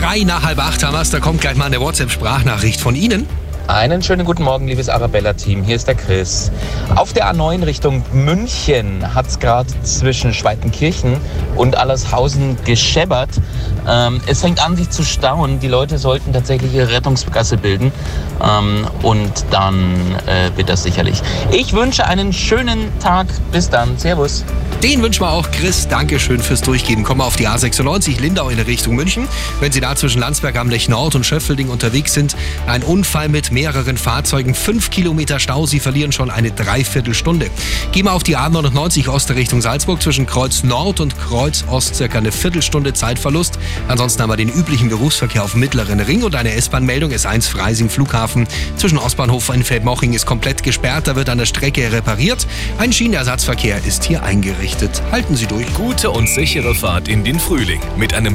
drei nach halb acht haben wir's. Da kommt gleich mal eine WhatsApp-Sprachnachricht von Ihnen. Einen schönen guten Morgen, liebes Arabella-Team. Hier ist der Chris. Auf der A9 Richtung München hat es gerade zwischen Schweitenkirchen und Allershausen gescheppert. Ähm, es fängt an, sich zu stauen. Die Leute sollten tatsächlich ihre Rettungsgasse bilden. Ähm, und dann äh, wird das sicherlich. Ich wünsche einen schönen Tag. Bis dann. Servus. Den wünschen wir auch Chris. Dankeschön fürs Durchgeben. Kommen wir auf die A96 Lindau in Richtung München. Wenn Sie da zwischen Landsberg am Lech Nord und Schöffelding unterwegs sind, ein Unfall mit mehreren Fahrzeugen, fünf Kilometer Stau. Sie verlieren schon eine Dreiviertelstunde. Gehen wir auf die A99 Ost Richtung Salzburg zwischen Kreuz Nord und Kreuz Ost circa eine Viertelstunde Zeitverlust. Ansonsten haben wir den üblichen Berufsverkehr auf dem Mittleren Ring und eine S-Bahn-Meldung S1 Freising Flughafen zwischen Ostbahnhof und Feldmoching ist komplett gesperrt. Da wird an der Strecke repariert. Ein Schienenersatzverkehr ist hier eingerichtet. Halten Sie durch. Gute und sichere Fahrt in den Frühling mit einem